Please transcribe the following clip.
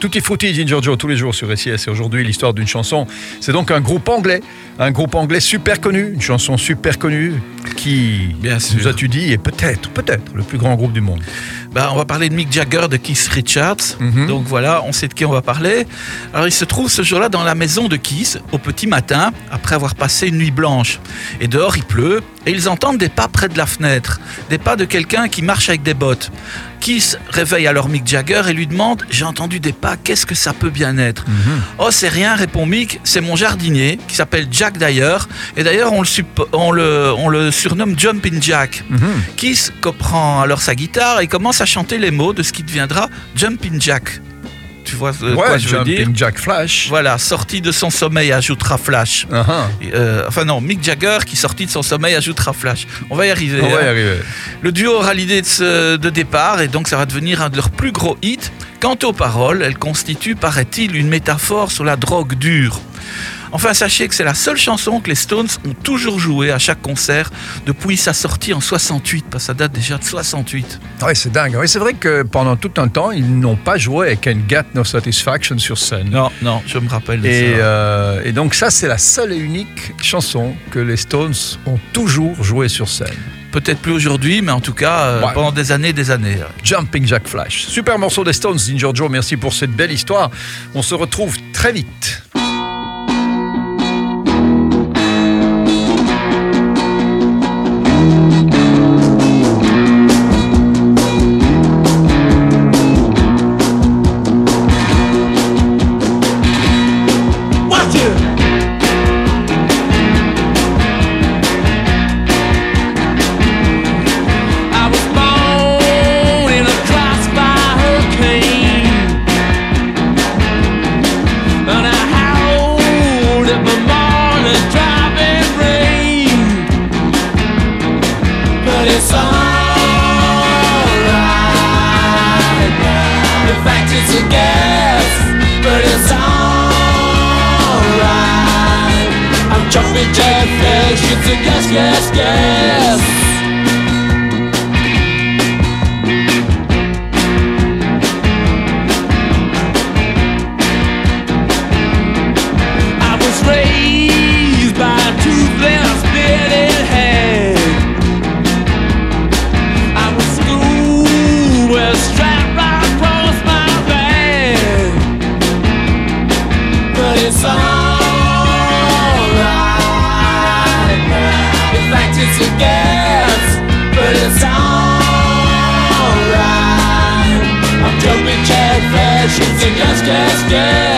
Tutti Frutti Ginger Joe tous les jours sur SIS et aujourd'hui l'histoire d'une chanson. C'est donc un groupe anglais, un groupe anglais super connu, une chanson super connue qui, Bien sûr. nous as-tu dit, est peut-être, peut-être le plus grand groupe du monde. Bah, on va parler de Mick Jagger, de Keith Richards. Mhm. Donc voilà, on sait de qui on va parler. Alors il se trouve ce jour-là dans la maison de Keith, au petit matin, après avoir passé une nuit blanche. Et dehors il pleut, et ils entendent des pas près de la fenêtre. Des pas de quelqu'un qui marche avec des bottes. Keith réveille alors Mick Jagger et lui demande J'ai entendu des pas, qu'est-ce que ça peut bien être Oh, c'est rien, répond Mick, c'est mon jardinier qui s'appelle Jack d'ailleurs. Et d'ailleurs, on le, sup- on, le, on le surnomme Jumpin' Jack. Keith prend alors sa guitare et commence à chanter les mots de ce qui deviendra Jumpin' Jack. Tu vois euh, quoi ouais, je veux dire Jumping Jack Flash. Voilà, sorti de son sommeil, ajoutera Flash. Ah, ah. Euh, enfin non, Mick Jagger qui sorti de son sommeil ajoutera Flash. On va y arriver. On va y hein. arriver. Le duo aura l'idée de, de départ et donc ça va devenir un de leurs plus gros hits. Quant aux paroles, elles constituent, paraît-il, une métaphore sur la drogue dure. Enfin, sachez que c'est la seule chanson que les Stones ont toujours jouée à chaque concert depuis sa sortie en 68, parce que ça date déjà de 68. Ouais, c'est dingue. Oui, c'est vrai que pendant tout un temps, ils n'ont pas joué avec And Get No Satisfaction sur scène. Non, non, je me rappelle de Et, ça. euh, et donc ça, c'est la seule et unique chanson que les Stones ont toujours jouée sur scène. Peut-être plus aujourd'hui, mais en tout cas, euh, Ouais. pendant des années, des années. Jumping Jack Flash. Super morceau des Stones, Ginger Joe. Merci pour cette belle histoire. On se retrouve très vite. Off me, Fish, it's a gas, gas, gas. as it gets, but it's alright. I'm jumping cat It's a just, just, just.